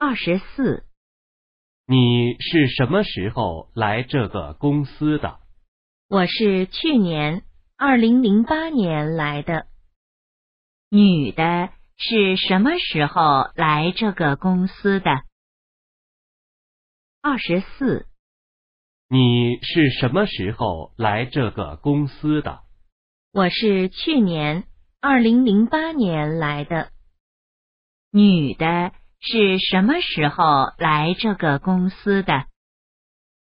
二十四，你是什么时候来这个公司的？我是去年二零零八年来的。女的是什么时候来这个公司的？二十四，你是什么时候来这个公司的？我是去年二零零八年来的。女的是什么时候来这个公司的？